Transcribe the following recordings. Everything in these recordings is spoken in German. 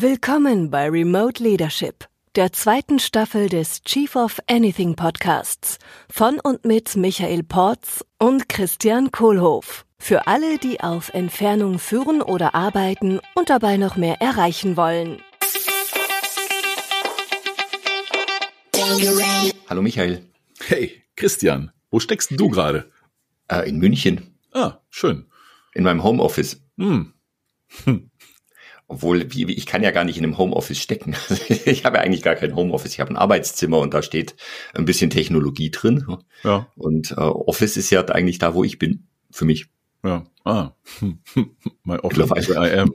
Willkommen bei Remote Leadership, der zweiten Staffel des Chief of Anything Podcasts von und mit Michael Porz und Christian Kohlhoff. Für alle, die auf Entfernung führen oder arbeiten und dabei noch mehr erreichen wollen. Hallo Michael. Hey, Christian, wo steckst du gerade? Äh, in München. Ah, schön. In meinem Homeoffice. Hm. Hm. Obwohl, ich kann ja gar nicht in einem Homeoffice stecken. ich habe ja eigentlich gar kein Homeoffice. Ich habe ein Arbeitszimmer und da steht ein bisschen Technologie drin. Ja. Und äh, Office ist ja eigentlich da, wo ich bin, für mich. Ja. Ah. My Office where I am.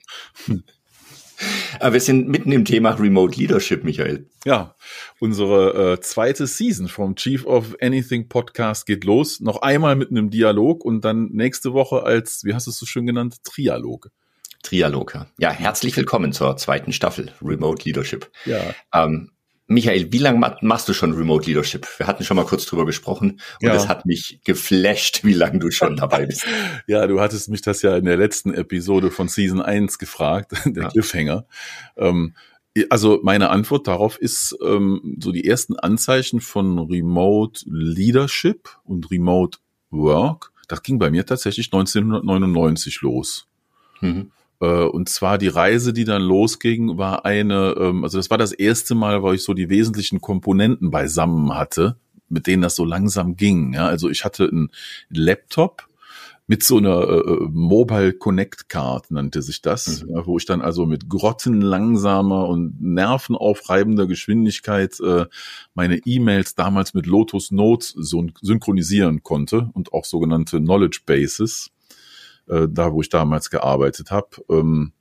Aber wir sind mitten im Thema Remote Leadership, Michael. Ja, unsere äh, zweite Season vom Chief of Anything Podcast geht los. Noch einmal mit einem Dialog und dann nächste Woche als, wie hast du es so schön genannt, Trialog. Trialoge. Ja, herzlich willkommen zur zweiten Staffel Remote Leadership. Ja. Ähm, Michael, wie lange machst du schon Remote Leadership? Wir hatten schon mal kurz drüber gesprochen und es hat mich geflasht, wie lange du schon dabei bist. ja, du hattest mich das ja in der letzten Episode von Season 1 gefragt, der ja. Cliffhanger. Ähm, also meine Antwort darauf ist ähm, so die ersten Anzeichen von Remote Leadership und Remote Work. Das ging bei mir tatsächlich 1999 los. Mhm. Äh, und zwar die Reise, die dann losging, war eine, ähm, also das war das erste Mal, wo ich so die wesentlichen Komponenten beisammen hatte, mit denen das so langsam ging. Ja, also ich hatte einen Laptop mit so einer äh, äh Mobile Connect Card nannte sich das, mhm. wo ich dann also mit grottenlangsamer und nervenaufreibender Geschwindigkeit äh, meine E-Mails damals mit Lotus Notes synchronisieren konnte und auch sogenannte Knowledge Bases äh, da wo ich damals gearbeitet habe. Ähm,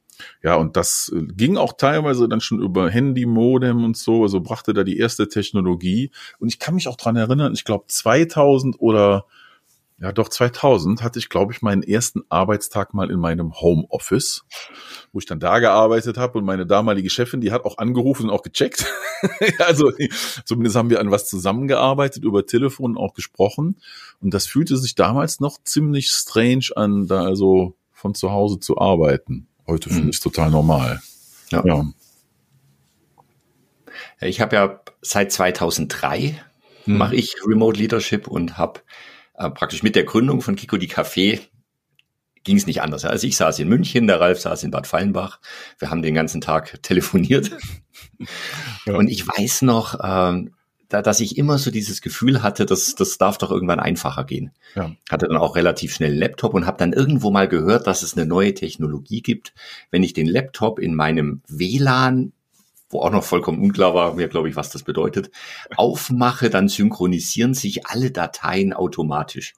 ja, und das äh, ging auch teilweise dann schon über Handy-Modem und so, also brachte da die erste Technologie. Und ich kann mich auch dran erinnern, ich glaube 2000 oder ja, doch 2000 hatte ich, glaube ich, meinen ersten Arbeitstag mal in meinem Homeoffice, wo ich dann da gearbeitet habe und meine damalige Chefin, die hat auch angerufen und auch gecheckt. also zumindest haben wir an was zusammengearbeitet, über Telefon auch gesprochen. Und das fühlte sich damals noch ziemlich strange an, da also von zu Hause zu arbeiten. Heute finde mhm. ich es total normal. Ja. ja. Ich habe ja seit 2003 mhm. mache ich Remote Leadership und habe äh, praktisch mit der Gründung von Kiko die Café ging es nicht anders. Also ich saß in München, der Ralf saß in Bad Fallenbach. Wir haben den ganzen Tag telefoniert. Ja. Und ich weiß noch, ähm, da, dass ich immer so dieses Gefühl hatte, dass das darf doch irgendwann einfacher gehen. Ja. Hatte dann auch relativ schnell einen Laptop und habe dann irgendwo mal gehört, dass es eine neue Technologie gibt. Wenn ich den Laptop in meinem WLAN wo auch noch vollkommen unklar war mir, glaube ich, was das bedeutet, aufmache, dann synchronisieren sich alle Dateien automatisch.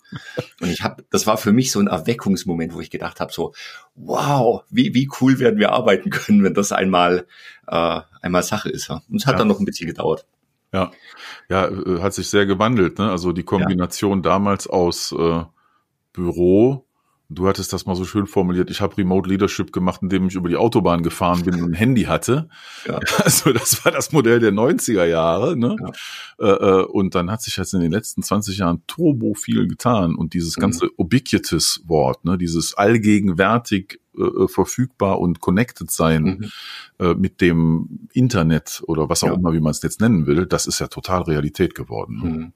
Und ich habe, das war für mich so ein Erweckungsmoment, wo ich gedacht habe, so, wow, wie, wie cool werden wir arbeiten können, wenn das einmal, äh, einmal Sache ist. Ja? Und es hat ja. dann noch ein bisschen gedauert. Ja, ja, äh, hat sich sehr gewandelt. Ne? Also die Kombination ja. damals aus äh, Büro, Du hattest das mal so schön formuliert. Ich habe Remote Leadership gemacht, indem ich über die Autobahn gefahren bin und ein Handy hatte. Ja. Also das war das Modell der 90er Jahre. Ne? Ja. Äh, äh, und dann hat sich jetzt in den letzten 20 Jahren turbo viel getan. Und dieses mhm. ganze Ubiquitous-Wort, ne? dieses allgegenwärtig äh, verfügbar und connected sein mhm. äh, mit dem Internet oder was auch ja. immer, wie man es jetzt nennen will, das ist ja total Realität geworden. Ne?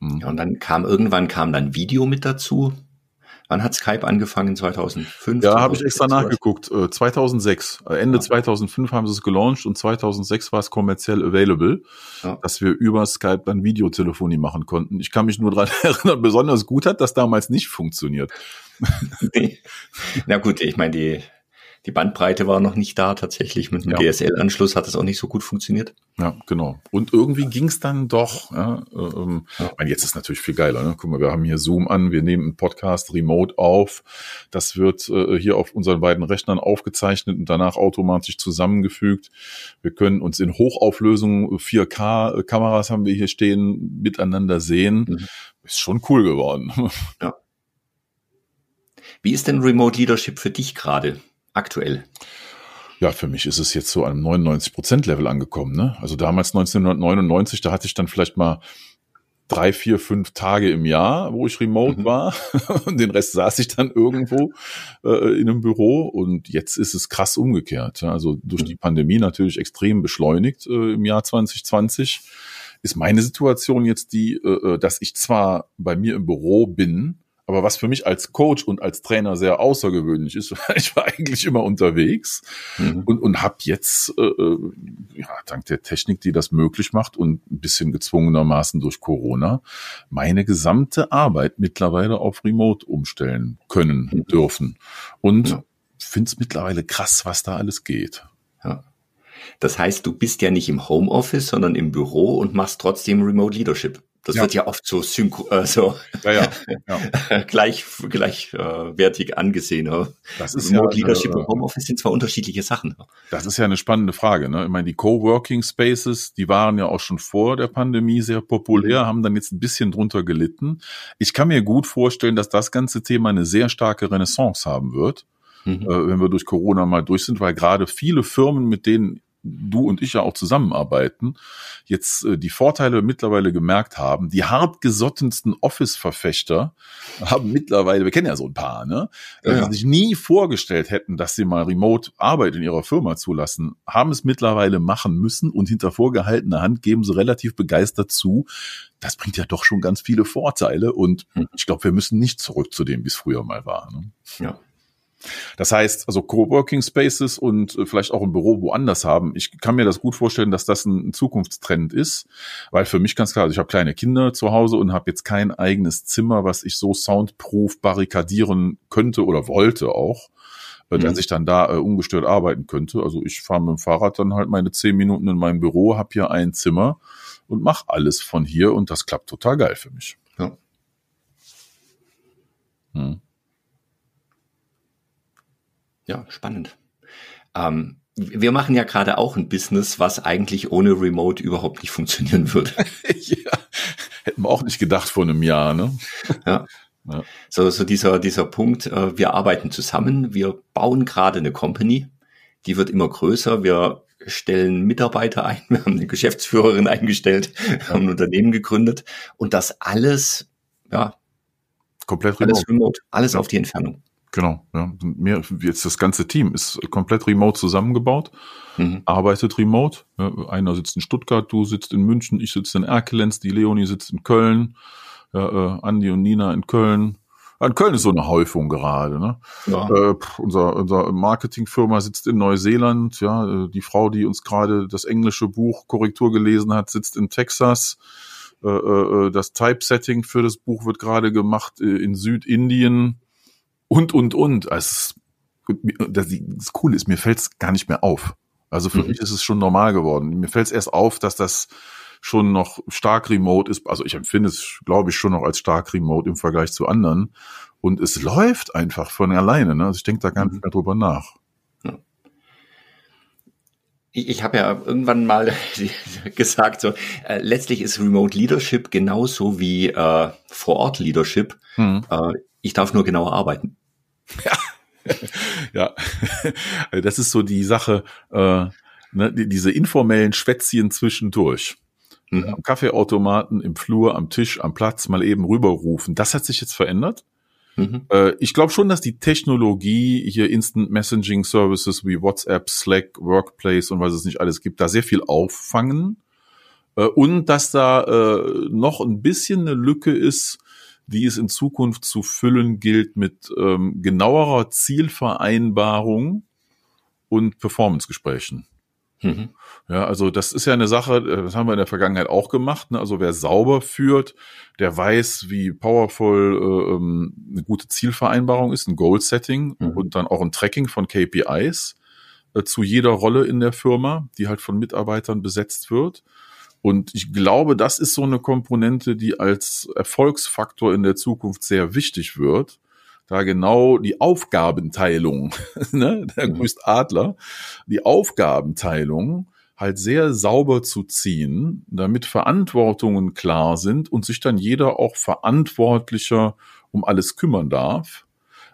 Mhm. mhm. Ja, und dann kam irgendwann kam dann Video mit dazu. Wann hat Skype angefangen? 2005? Ja, habe ich extra nachgeguckt. 2006. Äh, Ende ja. 2005 haben sie es gelauncht und 2006 war es kommerziell available, ja. dass wir über Skype dann Videotelefonie machen konnten. Ich kann mich nur daran erinnern, besonders gut hat das damals nicht funktioniert. nee. Na gut, ich meine, die die Bandbreite war noch nicht da tatsächlich. Mit dem ja. DSL-Anschluss hat es auch nicht so gut funktioniert. Ja, genau. Und irgendwie ging es dann doch. Ja, ähm, ja. Ich meine, jetzt ist natürlich viel geiler. Ne? Guck mal, wir haben hier Zoom an, wir nehmen einen Podcast remote auf. Das wird äh, hier auf unseren beiden Rechnern aufgezeichnet und danach automatisch zusammengefügt. Wir können uns in Hochauflösung 4K-Kameras haben wir hier stehen, miteinander sehen. Mhm. Ist schon cool geworden. Ja. Wie ist denn Remote Leadership für dich gerade? Aktuell? Ja, für mich ist es jetzt so einem 99 Prozent Level angekommen. Ne? Also damals 1999, da hatte ich dann vielleicht mal drei, vier, fünf Tage im Jahr, wo ich remote mhm. war. Und den Rest saß ich dann irgendwo äh, in einem Büro. Und jetzt ist es krass umgekehrt. Also durch mhm. die Pandemie natürlich extrem beschleunigt äh, im Jahr 2020 ist meine Situation jetzt die, äh, äh, dass ich zwar bei mir im Büro bin, aber was für mich als Coach und als Trainer sehr außergewöhnlich ist, ich war eigentlich immer unterwegs mhm. und, und habe jetzt, äh, äh, ja, dank der Technik, die das möglich macht und ein bisschen gezwungenermaßen durch Corona, meine gesamte Arbeit mittlerweile auf Remote umstellen können mhm. dürfen. Und ja. finde es mittlerweile krass, was da alles geht. Ja. Das heißt, du bist ja nicht im Homeoffice, sondern im Büro und machst trotzdem Remote Leadership. Das ja. wird ja oft so, synchro, äh, so ja, ja, gleich gleichwertig äh, angesehen. Das ist Remote ja, Leadership und Homeoffice sind zwar unterschiedliche Sachen. Das ist ja eine spannende Frage. Ne? Ich meine, die Coworking Spaces, die waren ja auch schon vor der Pandemie sehr populär, mhm. haben dann jetzt ein bisschen drunter gelitten. Ich kann mir gut vorstellen, dass das ganze Thema eine sehr starke Renaissance haben wird. Mhm. Äh, wenn wir durch Corona mal durch sind, weil gerade viele Firmen, mit denen du und ich ja auch zusammenarbeiten, jetzt äh, die Vorteile mittlerweile gemerkt haben. Die hartgesottensten Office-Verfechter haben mittlerweile, wir kennen ja so ein paar, ne, äh, ja. sich nie vorgestellt hätten, dass sie mal Remote Arbeit in ihrer Firma zulassen, haben es mittlerweile machen müssen und hinter vorgehaltener Hand geben sie relativ begeistert zu. Das bringt ja doch schon ganz viele Vorteile und hm. ich glaube, wir müssen nicht zurück zu dem, wie es früher mal war. Ne? Ja. Das heißt, also Coworking Spaces und äh, vielleicht auch ein Büro woanders haben. Ich kann mir das gut vorstellen, dass das ein Zukunftstrend ist, weil für mich ganz klar, also ich habe kleine Kinder zu Hause und habe jetzt kein eigenes Zimmer, was ich so soundproof barrikadieren könnte oder wollte auch äh, dass mhm. ich dann da äh, ungestört arbeiten könnte. Also ich fahre mit dem Fahrrad dann halt meine zehn Minuten in meinem Büro, habe hier ein Zimmer und mache alles von hier und das klappt total geil für mich. Ja. Hm. Ja, spannend. Ähm, wir machen ja gerade auch ein Business, was eigentlich ohne Remote überhaupt nicht funktionieren würde. ja, hätten wir auch nicht gedacht vor einem Jahr, ne? Ja. ja. So, so dieser, dieser Punkt, äh, wir arbeiten zusammen, wir bauen gerade eine Company, die wird immer größer, wir stellen Mitarbeiter ein, wir haben eine Geschäftsführerin eingestellt, wir haben ein Unternehmen gegründet und das alles, ja, komplett remote. Alles, remote, alles ja. auf die Entfernung. Genau, ja. Mehr, jetzt das ganze Team ist komplett remote zusammengebaut, mhm. arbeitet remote. Einer sitzt in Stuttgart, du sitzt in München, ich sitze in Erkelenz, die Leonie sitzt in Köln, ja, äh, Andi und Nina in Köln. In Köln ist so eine Häufung gerade. Ne? Ja. Äh, unser, unser Marketingfirma sitzt in Neuseeland. Ja, äh, die Frau, die uns gerade das englische Buch Korrektur gelesen hat, sitzt in Texas. Äh, äh, das Typesetting für das Buch wird gerade gemacht in Südindien und, und, und. Also, das, das Coole ist, mir fällt es gar nicht mehr auf. Also für mhm. mich ist es schon normal geworden. Mir fällt es erst auf, dass das schon noch stark remote ist. Also ich empfinde es, glaube ich, schon noch als stark remote im Vergleich zu anderen. Und es läuft einfach von alleine. Ne? Also ich denke da gar nicht mhm. mehr drüber nach. Ich, ich habe ja irgendwann mal gesagt, so äh, letztlich ist Remote Leadership genauso wie äh, Vor-Ort Leadership. Mhm. Äh, ich darf nur genauer arbeiten. Ja. ja, also das ist so die Sache, äh, ne, die, diese informellen Schwätzchen zwischendurch. Mhm. Am Kaffeeautomaten, im Flur, am Tisch, am Platz mal eben rüberrufen. Das hat sich jetzt verändert. Mhm. Äh, ich glaube schon, dass die Technologie hier Instant Messaging Services wie WhatsApp, Slack, Workplace und was es nicht alles gibt, da sehr viel auffangen. Äh, und dass da äh, noch ein bisschen eine Lücke ist, die es in Zukunft zu füllen gilt mit ähm, genauerer Zielvereinbarung und Performancegesprächen. Mhm. Ja, also das ist ja eine Sache, äh, das haben wir in der Vergangenheit auch gemacht. Ne? Also wer sauber führt, der weiß, wie powerful äh, ähm, eine gute Zielvereinbarung ist, ein Goal-Setting mhm. und dann auch ein Tracking von KPIs äh, zu jeder Rolle in der Firma, die halt von Mitarbeitern besetzt wird. Und ich glaube, das ist so eine Komponente, die als Erfolgsfaktor in der Zukunft sehr wichtig wird, da genau die Aufgabenteilung, ne, der mhm. grüßt Adler, die Aufgabenteilung halt sehr sauber zu ziehen, damit Verantwortungen klar sind und sich dann jeder auch verantwortlicher um alles kümmern darf.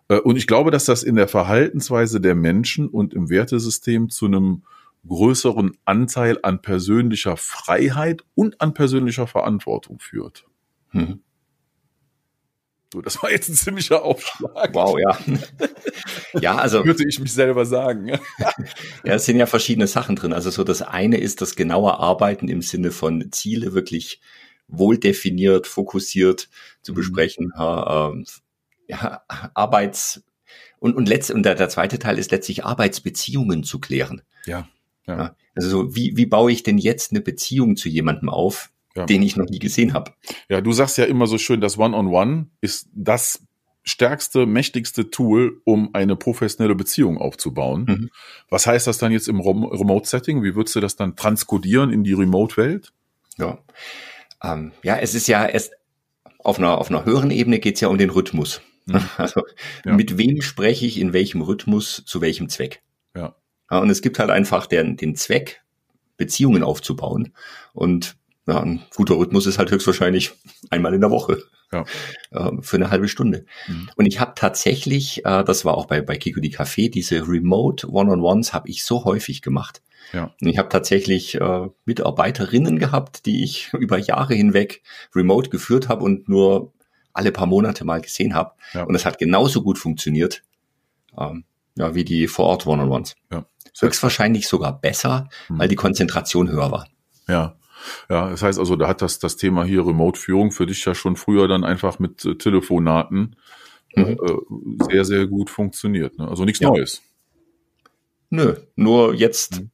Äh, und ich glaube, dass das in der Verhaltensweise der Menschen und im Wertesystem zu einem größeren Anteil an persönlicher Freiheit und an persönlicher Verantwortung führt. Mhm. So, das war jetzt ein ziemlicher Aufschlag. Wow, ja. ja, also. Würde ich mich selber sagen. ja, es sind ja verschiedene Sachen drin. Also so das eine ist das genaue Arbeiten im Sinne von Ziele wirklich wohl definiert, fokussiert zu mhm. besprechen. Ja, äh, ja, Arbeits, und, und, letzt, und der, der zweite Teil ist letztlich Arbeitsbeziehungen zu klären. Ja. Ja. Also so, wie, wie baue ich denn jetzt eine Beziehung zu jemandem auf, ja. den ich noch nie gesehen habe. Ja, du sagst ja immer so schön, das One-on-One -on -One ist das stärkste, mächtigste Tool, um eine professionelle Beziehung aufzubauen. Mhm. Was heißt das dann jetzt im Remote-Setting? Wie würdest du das dann transkodieren in die Remote-Welt? Ja. Ähm, ja, es ist ja erst auf einer, auf einer höheren Ebene geht es ja um den Rhythmus. Mhm. Also ja. mit wem spreche ich in welchem Rhythmus zu welchem Zweck? Ja. Ja und es gibt halt einfach den, den Zweck, Beziehungen aufzubauen. Und ja, ein guter Rhythmus ist halt höchstwahrscheinlich einmal in der Woche. Ja. Äh, für eine halbe Stunde. Mhm. Und ich habe tatsächlich, äh, das war auch bei, bei Kiko die Café, diese Remote One-on-Ones habe ich so häufig gemacht. Ja. Und ich habe tatsächlich äh, Mitarbeiterinnen gehabt, die ich über Jahre hinweg remote geführt habe und nur alle paar Monate mal gesehen habe. Ja. Und es hat genauso gut funktioniert ähm, ja, wie die vor Ort One-on-Ones. Ja. Höchstwahrscheinlich sogar besser, mhm. weil die Konzentration höher war. Ja. Ja, das heißt also, da hat das, das Thema hier Remote-Führung für dich ja schon früher dann einfach mit äh, Telefonaten mhm. äh, sehr, sehr gut funktioniert. Ne? Also nichts ja. Neues. Nö, nur jetzt, mhm.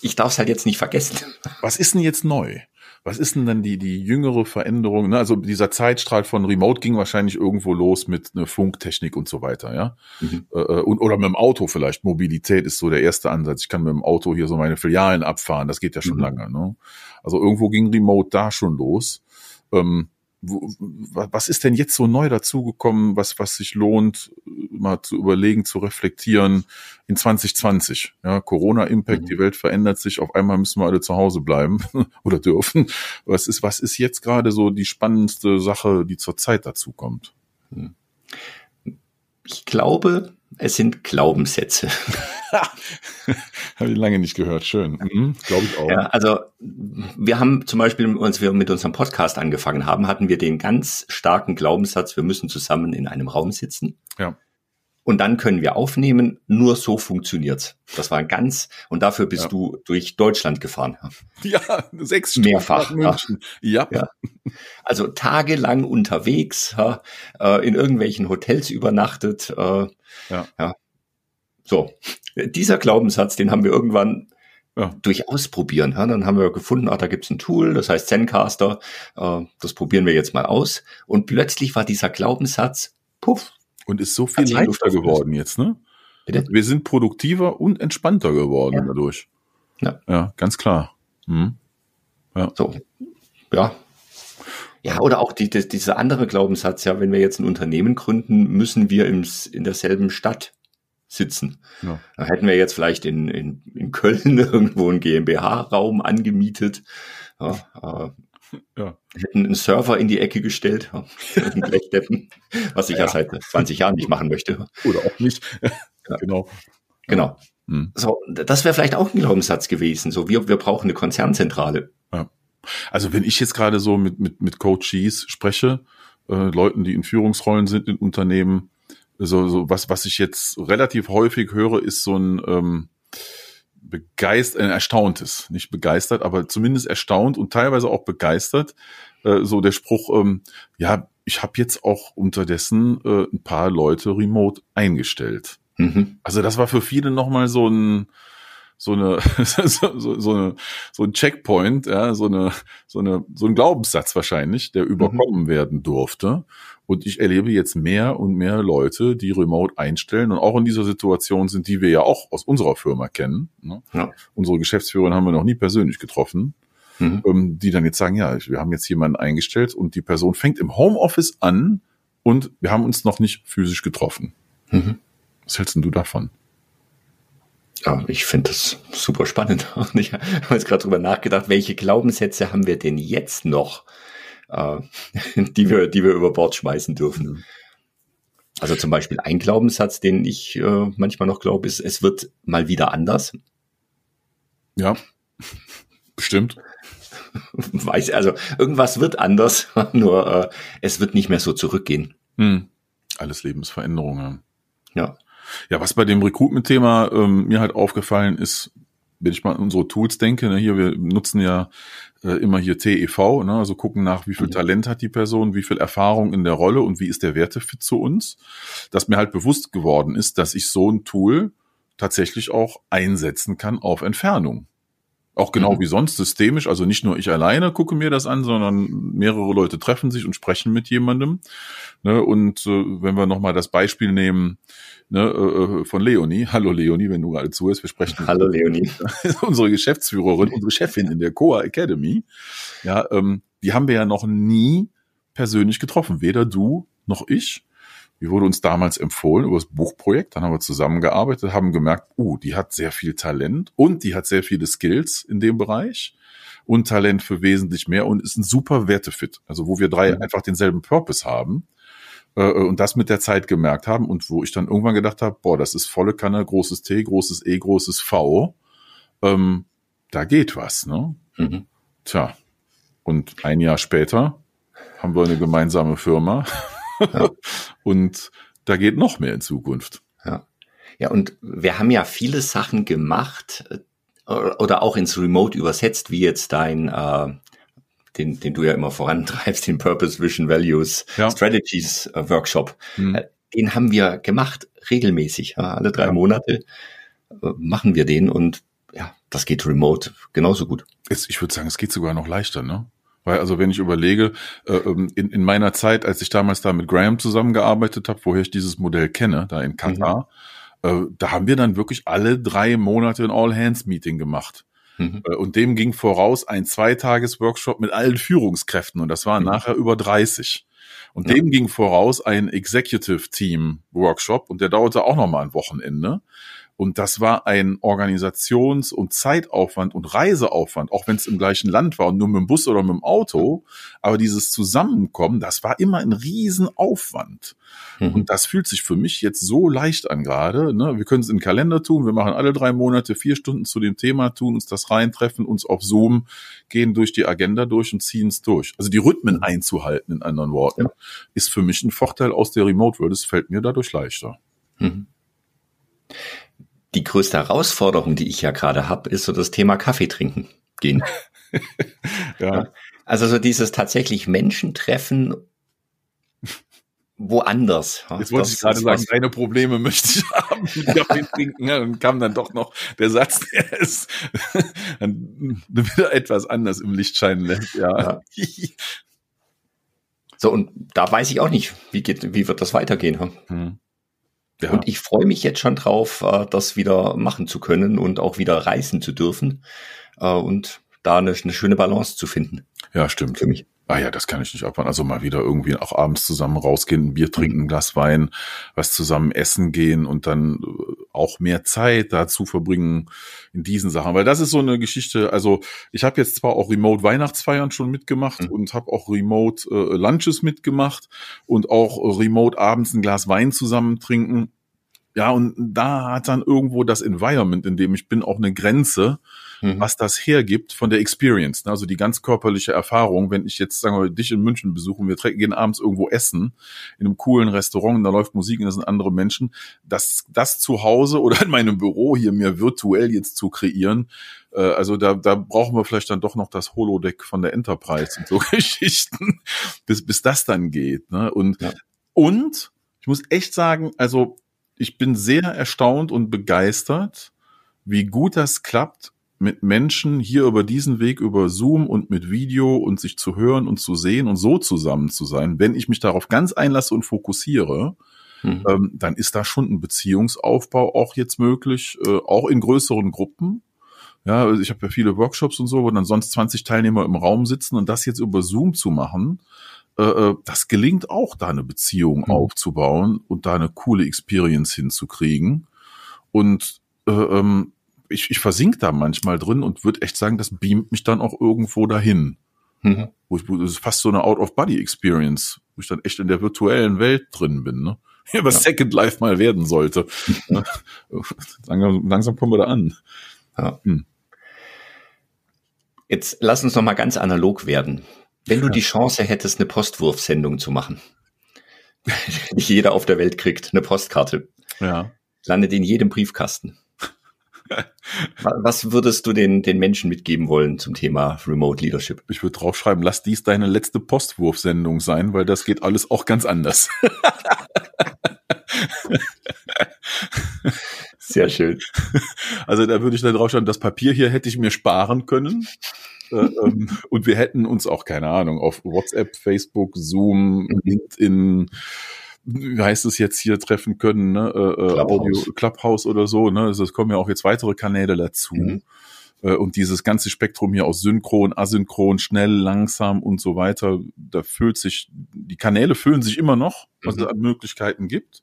ich darf es halt jetzt nicht vergessen. Was ist denn jetzt neu? Was ist denn dann die, die jüngere Veränderung? Ne? Also dieser Zeitstrahl von Remote ging wahrscheinlich irgendwo los mit einer Funktechnik und so weiter, ja. Mhm. Äh, äh, und, oder mit dem Auto vielleicht. Mobilität ist so der erste Ansatz. Ich kann mit dem Auto hier so meine Filialen abfahren. Das geht ja schon mhm. lange. Ne? Also irgendwo ging Remote da schon los. Ähm, was ist denn jetzt so neu dazugekommen, was, was sich lohnt, mal zu überlegen, zu reflektieren in 2020? Ja, Corona-Impact, mhm. die Welt verändert sich, auf einmal müssen wir alle zu Hause bleiben oder dürfen. Was ist, was ist jetzt gerade so die spannendste Sache, die zur Zeit dazukommt? Hm. Ich glaube, es sind Glaubenssätze. Habe ich lange nicht gehört. Schön. Mhm, Glaube ich auch. Ja, also wir haben zum Beispiel, als wir mit unserem Podcast angefangen haben, hatten wir den ganz starken Glaubenssatz, wir müssen zusammen in einem Raum sitzen. Ja. Und dann können wir aufnehmen. Nur so funktioniert's. Das war ganz, und dafür bist ja. du durch Deutschland gefahren. Ja, sechs Stunden Mehrfach. München. Ja. ja. Also tagelang unterwegs, ja, äh, in irgendwelchen Hotels übernachtet. Äh, ja. ja. So, dieser Glaubenssatz, den haben wir irgendwann ja. durch Ausprobieren. Ja, dann haben wir gefunden, ach, da gibt's ein Tool, das heißt Zencaster. Äh, das probieren wir jetzt mal aus. Und plötzlich war dieser Glaubenssatz, puff. Und ist so viel leichter geworden jetzt, ne? Bitte? Wir sind produktiver und entspannter geworden ja. dadurch. Ja. ja, ganz klar. Mhm. Ja. So. Ja. Ja, oder auch die, die, dieser andere Glaubenssatz, ja, wenn wir jetzt ein Unternehmen gründen, müssen wir im, in derselben Stadt sitzen. Ja. Da hätten wir jetzt vielleicht in, in, in Köln irgendwo einen GmbH-Raum angemietet. Ja, äh, ja. Hätten einen Server in die Ecke gestellt, einen Blechdeppen, was ich ja. ja. seit 20 Jahren nicht machen möchte. Oder auch nicht. Ja. Genau. Genau. Hm. So, das wäre vielleicht auch ein Glaubenssatz gewesen. So, wir, wir brauchen eine Konzernzentrale. Ja. Also wenn ich jetzt gerade so mit, mit, mit Coaches spreche, äh, Leuten, die in Führungsrollen sind in Unternehmen, so, so was, was ich jetzt relativ häufig höre, ist so ein ähm, begeistert, äh, erstauntes, nicht begeistert, aber zumindest erstaunt und teilweise auch begeistert. Äh, so der Spruch, ähm, ja, ich habe jetzt auch unterdessen äh, ein paar Leute remote eingestellt. Mhm. Also das war für viele nochmal so ein so eine so, so, so, eine, so ein Checkpoint, ja, so eine so eine so ein Glaubenssatz wahrscheinlich, der überkommen mhm. werden durfte. Und ich erlebe jetzt mehr und mehr Leute, die Remote einstellen und auch in dieser Situation sind, die wir ja auch aus unserer Firma kennen. Ne? Ja. Unsere Geschäftsführerin haben wir noch nie persönlich getroffen, mhm. ähm, die dann jetzt sagen, ja, wir haben jetzt jemanden eingestellt und die Person fängt im Homeoffice an und wir haben uns noch nicht physisch getroffen. Mhm. Was hältst denn du davon? Ja, ich finde das super spannend. Und ich habe jetzt gerade drüber nachgedacht, welche Glaubenssätze haben wir denn jetzt noch, äh, die, wir, die wir über Bord schmeißen dürfen. Also zum Beispiel ein Glaubenssatz, den ich äh, manchmal noch glaube, ist, es wird mal wieder anders. Ja, bestimmt. weiß, also irgendwas wird anders, nur äh, es wird nicht mehr so zurückgehen. Hm. Alles Lebensveränderungen. Ja. Ja, was bei dem Recruitment-Thema ähm, mir halt aufgefallen ist, wenn ich mal an unsere Tools denke, ne, hier, wir nutzen ja äh, immer hier TEV, ne, also gucken nach, wie viel. Talent hat die Person, wie viel Erfahrung in der Rolle und wie ist der Wertefit zu uns, dass mir halt bewusst geworden ist, dass ich so ein Tool tatsächlich auch einsetzen kann auf Entfernung. Auch genau mhm. wie sonst systemisch, also nicht nur ich alleine gucke mir das an, sondern mehrere Leute treffen sich und sprechen mit jemandem. Ne, und äh, wenn wir nochmal das Beispiel nehmen ne, äh, äh, von Leonie, hallo Leonie, wenn du gerade zuhörst, wir sprechen. Hallo Leonie. unsere Geschäftsführerin, unsere Chefin in der Coa Academy. Ja, ähm, die haben wir ja noch nie persönlich getroffen, weder du noch ich. Die wurde uns damals empfohlen über das Buchprojekt. Dann haben wir zusammengearbeitet, haben gemerkt, uh, die hat sehr viel Talent und die hat sehr viele Skills in dem Bereich und Talent für wesentlich mehr und ist ein super Wertefit. Also wo wir drei mhm. einfach denselben Purpose haben äh, und das mit der Zeit gemerkt haben und wo ich dann irgendwann gedacht habe, boah, das ist volle Kanne, großes T, großes E, großes V. Ähm, da geht was, ne? Mhm. Tja. Und ein Jahr später haben wir eine gemeinsame Firma ja. Und da geht noch mehr in Zukunft. Ja. Ja, und wir haben ja viele Sachen gemacht äh, oder auch ins Remote übersetzt, wie jetzt dein, äh, den, den du ja immer vorantreibst, den Purpose Vision Values ja. Strategies äh, Workshop. Mhm. Äh, den haben wir gemacht, regelmäßig. Ja, alle drei ja. Monate äh, machen wir den und ja, das geht remote genauso gut. Ich würde sagen, es geht sogar noch leichter, ne? Weil, also wenn ich überlege, äh, ähm, in, in meiner Zeit, als ich damals da mit Graham zusammengearbeitet habe, woher ich dieses Modell kenne, da in Katar, mhm. äh, da haben wir dann wirklich alle drei Monate ein All-Hands-Meeting gemacht. Mhm. Äh, und dem ging voraus ein Zweitages-Workshop mit allen Führungskräften und das waren mhm. nachher über 30. Und ja. dem ging voraus ein Executive Team Workshop und der dauerte auch nochmal ein Wochenende. Und das war ein Organisations- und Zeitaufwand und Reiseaufwand, auch wenn es im gleichen Land war und nur mit dem Bus oder mit dem Auto. Aber dieses Zusammenkommen, das war immer ein Riesenaufwand. Mhm. Und das fühlt sich für mich jetzt so leicht an gerade. Ne? Wir können es in den Kalender tun. Wir machen alle drei Monate vier Stunden zu dem Thema, tun uns das reintreffen, uns auf Zoom, gehen durch die Agenda durch und ziehen es durch. Also die Rhythmen mhm. einzuhalten, in anderen Worten, ja. ist für mich ein Vorteil aus der Remote World. Es fällt mir dadurch leichter. Mhm die größte Herausforderung, die ich ja gerade habe, ist so das Thema Kaffee trinken gehen. ja. Also so dieses tatsächlich Menschen treffen woanders. Jetzt wollte ich gerade sagen, deine Probleme möchte ich haben mit Kaffee trinken. Ja, dann kam dann doch noch der Satz, der ist dann wieder etwas anders im Licht scheinen lässt. Ja. ja. So, und da weiß ich auch nicht, wie geht, wie wird das weitergehen. Hm. Ja. Und ich freue mich jetzt schon drauf, äh, das wieder machen zu können und auch wieder reisen zu dürfen äh, und da eine, eine schöne Balance zu finden. Ja, stimmt. Für mich. Ah ja, das kann ich nicht abwarten. Also mal wieder irgendwie auch abends zusammen rausgehen, ein Bier trinken, ein Glas Wein, was zusammen essen gehen und dann äh, auch mehr Zeit dazu verbringen in diesen Sachen. Weil das ist so eine Geschichte, also ich habe jetzt zwar auch Remote Weihnachtsfeiern schon mitgemacht mhm. und habe auch Remote äh, Lunches mitgemacht und auch Remote abends ein Glas Wein zusammen trinken. Ja, und da hat dann irgendwo das Environment, in dem ich bin, auch eine Grenze, mhm. was das hergibt von der Experience. Ne? Also die ganz körperliche Erfahrung, wenn ich jetzt, sagen wir, dich in München besuche und wir gehen abends irgendwo essen, in einem coolen Restaurant, und da läuft Musik und da sind andere Menschen, das, das zu Hause oder in meinem Büro hier mir virtuell jetzt zu kreieren, äh, also da, da brauchen wir vielleicht dann doch noch das Holodeck von der Enterprise und so Geschichten, bis, bis das dann geht. Ne? Und, ja. und ich muss echt sagen, also ich bin sehr erstaunt und begeistert, wie gut das klappt, mit Menschen hier über diesen Weg, über Zoom und mit Video und sich zu hören und zu sehen und so zusammen zu sein. Wenn ich mich darauf ganz einlasse und fokussiere, mhm. ähm, dann ist da schon ein Beziehungsaufbau auch jetzt möglich, äh, auch in größeren Gruppen. Ja, also ich habe ja viele Workshops und so, wo dann sonst 20 Teilnehmer im Raum sitzen und das jetzt über Zoom zu machen, äh, äh, das gelingt auch, da eine Beziehung mhm. aufzubauen und da eine coole Experience hinzukriegen. Und äh, ähm, ich, ich versink da manchmal drin und würde echt sagen, das beamt mich dann auch irgendwo dahin. Mhm. Wo ich, das ist fast so eine Out-of-Body-Experience, wo ich dann echt in der virtuellen Welt drin bin. Ne? Ja, was ja. Second Life mal werden sollte. langsam, langsam kommen wir da an. Ja. Hm. Jetzt lass uns noch mal ganz analog werden. Wenn du die Chance hättest, eine Postwurfsendung zu machen, die jeder auf der Welt kriegt, eine Postkarte, Ja. landet in jedem Briefkasten. Wa- Was würdest du den, den Menschen mitgeben wollen zum Thema Remote Leadership? Ich würde draufschreiben, lass dies deine letzte Postwurfsendung sein, weil das geht alles auch ganz anders. Sehr schön. Also da würde ich dann draufschreiben, das Papier hier hätte ich mir sparen können. Äh, ähm, und wir hätten uns auch, keine Ahnung, auf WhatsApp, Facebook, Zoom, LinkedIn, wie heißt es jetzt hier treffen können, ne? Äh, äh, Clubhouse. Audio, Clubhouse oder so, ne? Also es kommen ja auch jetzt weitere Kanäle dazu. Mhm. Äh, Und dieses ganze Spektrum hier aus synchron, asynchron, schnell, langsam und so weiter, da füllt sich, die Kanäle füllen sich immer noch, was Mhm. es an Möglichkeiten gibt.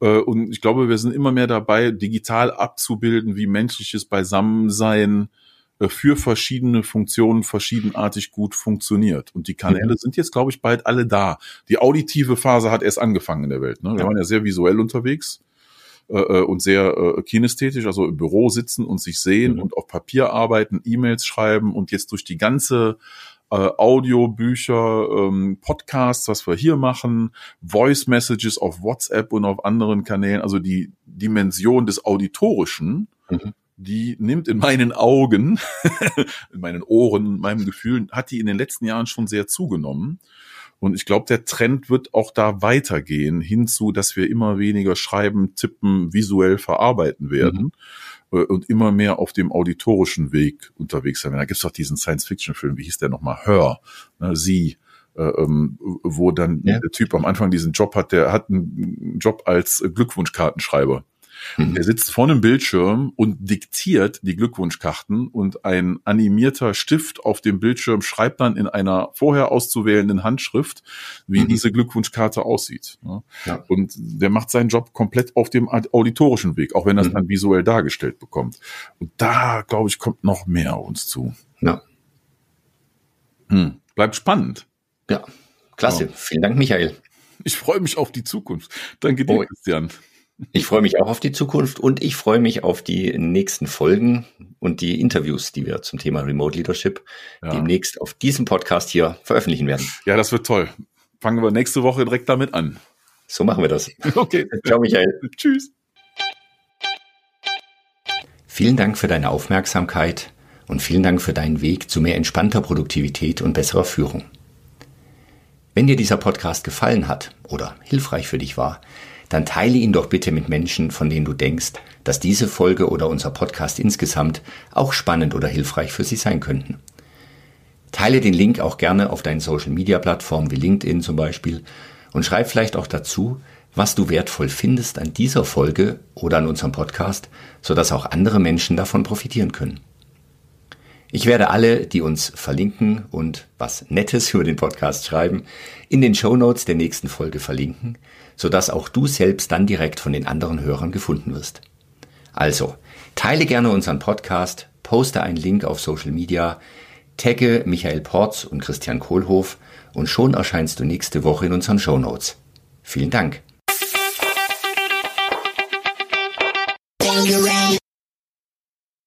Äh, Und ich glaube, wir sind immer mehr dabei, digital abzubilden, wie menschliches Beisammensein äh, für verschiedene Funktionen verschiedenartig gut funktioniert. Und die Kanäle sind jetzt, glaube ich, bald alle da. Die auditive Phase hat erst angefangen in der Welt. Ne? Wir Ja. waren ja sehr visuell unterwegs äh, äh, und sehr äh, kinästhetisch, also im Büro sitzen und sich sehen Mhm. und auf Papier arbeiten, E-Mails schreiben und jetzt durch die ganze äh, Audiobücher, ähm, Podcasts, was wir hier machen, Voice Messages auf WhatsApp und auf anderen Kanälen, also die Dimension des Auditorischen, Mhm. Die nimmt in meinen Augen, in meinen Ohren, in meinem Gefühl, hat die in den letzten Jahren schon sehr zugenommen. Und ich glaube, der Trend wird auch da weitergehen, hinzu, dass wir immer weniger schreiben, tippen, visuell verarbeiten werden äh, und immer mehr auf dem auditorischen Weg unterwegs sein werden. Da gibt's doch diesen Science-Fiction-Film, wie hieß der nochmal? Hör, ne, sie, äh, ähm, wo dann Ja. der Typ am Anfang diesen Job hat, der hat einen Job als Glückwunschkartenschreiber. Mhm. Der sitzt vor einem Bildschirm und diktiert die Glückwunschkarten und ein animierter Stift auf dem Bildschirm schreibt dann in einer vorher auszuwählenden Handschrift, wie Mhm. diese Glückwunschkarte aussieht. ne? Ja. Und der macht seinen Job komplett auf dem auditorischen Weg, auch wenn er es Mhm. dann visuell dargestellt bekommt. Und da, glaube ich, kommt noch mehr uns zu. Ja, Hm. Bleibt spannend. ja. klasse. Ja. Vielen Dank, Michael. Ich freue mich auf die Zukunft. Danke dir, Oh. Christian. Ich freue mich auch auf die Zukunft und ich freue mich auf die nächsten Folgen und die Interviews, die wir zum Thema Remote Leadership Ja. demnächst auf diesem Podcast hier veröffentlichen werden. ja, das wird toll. Fangen wir nächste Woche direkt damit an. So machen wir das. Okay. Ciao, Michael. Tschüss. Vielen Dank für deine Aufmerksamkeit und vielen Dank für deinen Weg zu mehr entspannter Produktivität und besserer Führung. Wenn dir dieser Podcast gefallen hat oder hilfreich für dich war, dann teile ihn doch bitte mit Menschen, von denen du denkst, dass diese Folge oder unser Podcast insgesamt auch spannend oder hilfreich für sie sein könnten. Teile den Link auch gerne auf deinen Social-Media-Plattformen wie LinkedIn zum Beispiel und schreib vielleicht auch dazu, was du wertvoll findest an dieser Folge oder an unserem Podcast, sodass auch andere Menschen davon profitieren können. Ich werde alle, die uns verlinken und was Nettes über den Podcast schreiben, in den Show Notes der nächsten Folge verlinken, sodass auch du selbst dann direkt von den anderen Hörern gefunden wirst. Also, teile gerne unseren Podcast, poste einen Link auf Social Media, tagge Michael Porz und Christian Kohlhoff und schon erscheinst du nächste Woche in unseren Show Notes. Vielen Dank.